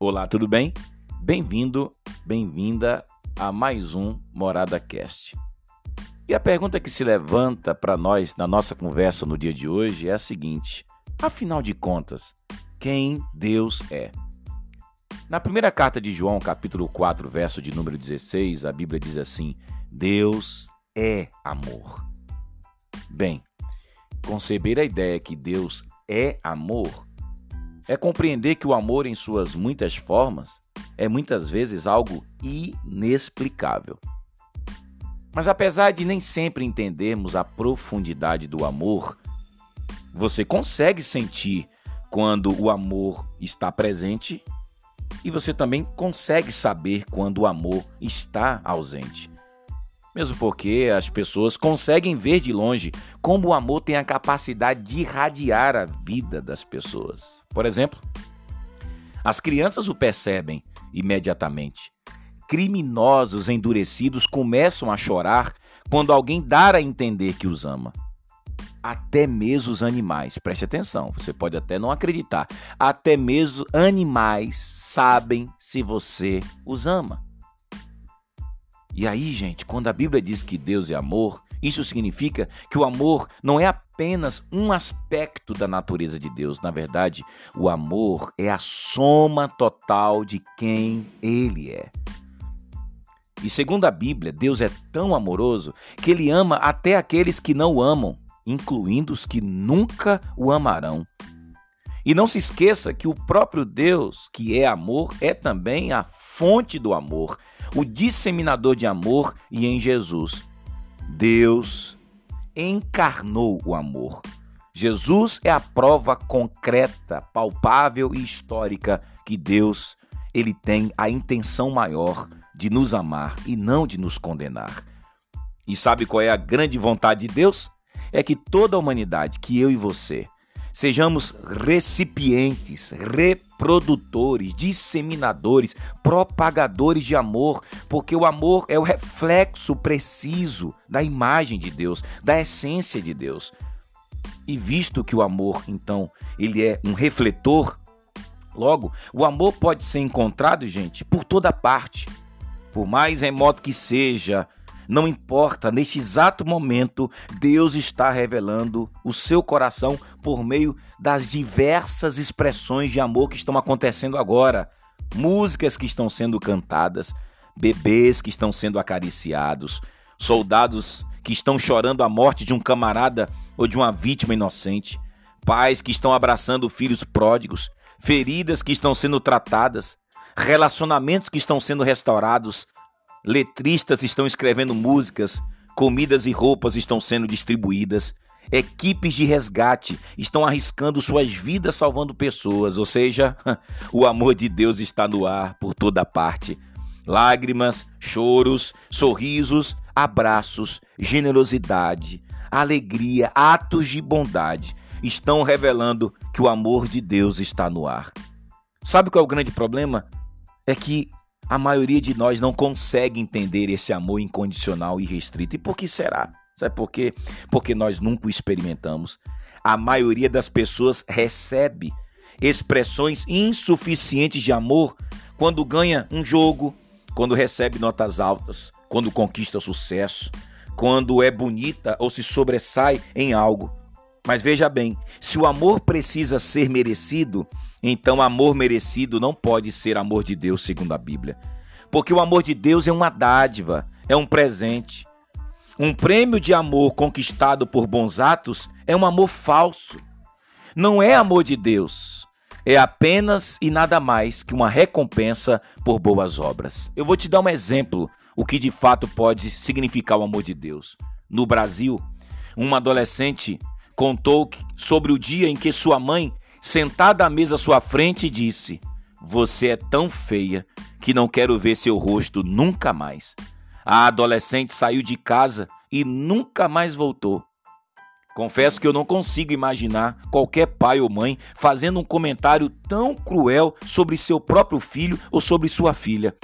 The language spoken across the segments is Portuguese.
Olá, tudo bem? Bem-vindo, bem-vinda a mais um Morada Cast. E a pergunta que se levanta para nós na nossa conversa no dia de hoje é a seguinte: afinal de contas, quem Deus é? Na primeira carta de João, capítulo 4, verso de número 16, a Bíblia diz assim: Deus é amor. Bem, conceber a ideia que Deus é amor é compreender que o amor, em suas muitas formas, é muitas vezes algo inexplicável. Mas apesar de nem sempre entendermos a profundidade do amor, você consegue sentir quando o amor está presente e você também consegue saber quando o amor está ausente. Mesmo porque as pessoas conseguem ver de longe como o amor tem a capacidade de irradiar a vida das pessoas. Por exemplo, as crianças o percebem imediatamente. Criminosos endurecidos começam a chorar quando alguém dá a entender que os ama. Até mesmo os animais, preste atenção, você pode até não acreditar, até mesmo animais sabem se você os ama. E aí, gente, quando a Bíblia diz que Deus é amor, isso significa que o amor não é apenas um aspecto da natureza de Deus. Na verdade, o amor é a soma total de quem Ele é. E segundo a Bíblia, Deus é tão amoroso que Ele ama até aqueles que não o amam, incluindo os que nunca o amarão. E não se esqueça que o próprio Deus, que é amor, é também a fonte do amor, o disseminador de amor, e em Jesus Deus encarnou o amor. Jesus é a prova concreta, palpável e histórica que Deus ele tem a intenção maior de nos amar e não de nos condenar. E sabe qual é a grande vontade de Deus? É que toda a humanidade, que eu e você, sejamos recipientes, reprodutores, disseminadores, propagadores de amor, porque o amor é o reflexo preciso da imagem de Deus, da essência de Deus. E visto que o amor, então, ele é um refletor, logo, o amor pode ser encontrado, gente, por toda parte. Por mais remoto que seja, não importa, neste exato momento, Deus está revelando o seu coração por meio das diversas expressões de amor que estão acontecendo agora. Músicas que estão sendo cantadas, bebês que estão sendo acariciados, soldados que estão chorando a morte de um camarada ou de uma vítima inocente, pais que estão abraçando filhos pródigos, feridas que estão sendo tratadas, relacionamentos que estão sendo restaurados, letristas estão escrevendo músicas, comidas e roupas estão sendo distribuídas, equipes de resgate estão arriscando suas vidas salvando pessoas, ou seja, o amor de Deus está no ar por toda parte. Lágrimas, choros, sorrisos, abraços, generosidade, alegria, atos de bondade estão revelando que o amor de Deus está no ar. Sabe qual é o grande problema? É que a maioria de nós não consegue entender esse amor incondicional e restrito. E por que será? Sabe por quê? Porque nós nunca o experimentamos. A maioria das pessoas recebe expressões insuficientes de amor quando ganha um jogo, quando recebe notas altas, quando conquista sucesso, quando é bonita ou se sobressai em algo. Mas veja bem, se o amor precisa ser merecido, então, amor merecido não pode ser amor de Deus, segundo a Bíblia. Porque o amor de Deus é uma dádiva, é um presente. Um prêmio de amor conquistado por bons atos é um amor falso. Não é amor de Deus. É apenas e nada mais que uma recompensa por boas obras. Eu vou te dar um exemplo, o que de fato pode significar o amor de Deus. No Brasil, uma adolescente contou sobre o dia em que sua mãe sentada à mesa à sua frente, disse: Você é tão feia que não quero ver seu rosto nunca mais. A adolescente saiu de casa e nunca mais voltou. Confesso que eu não consigo imaginar qualquer pai ou mãe fazendo um comentário tão cruel sobre seu próprio filho ou sobre sua filha.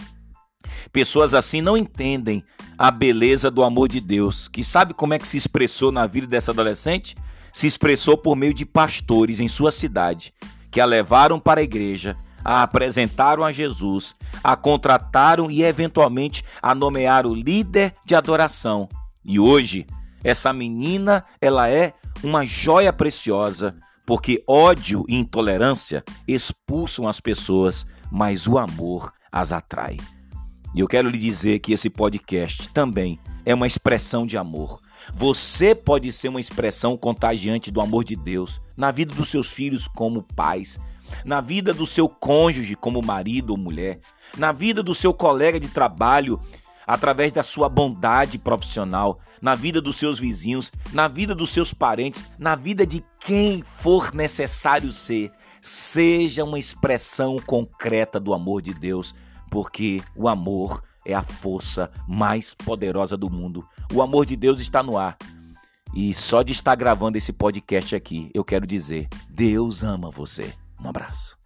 Pessoas assim não entendem a beleza do amor de Deus, que sabe como é que se expressou na vida dessa adolescente? Se expressou por meio de pastores em sua cidade, que a levaram para a igreja, a apresentaram a Jesus, a contrataram e eventualmente a nomearam líder de adoração. E hoje, essa menina, ela é uma joia preciosa, porque ódio e intolerância expulsam as pessoas, mas o amor as atrai. E eu quero lhe dizer que esse podcast também é uma expressão de amor. Você pode ser uma expressão contagiante do amor de Deus na vida dos seus filhos como pais, na vida do seu cônjuge como marido ou mulher, na vida do seu colega de trabalho através da sua bondade profissional, na vida dos seus vizinhos, na vida dos seus parentes, na vida de quem for necessário ser. Seja uma expressão concreta do amor de Deus, porque o amor é a força mais poderosa do mundo. O amor de Deus está no ar. E só de estar gravando esse podcast aqui, eu quero dizer: Deus ama você. Um abraço.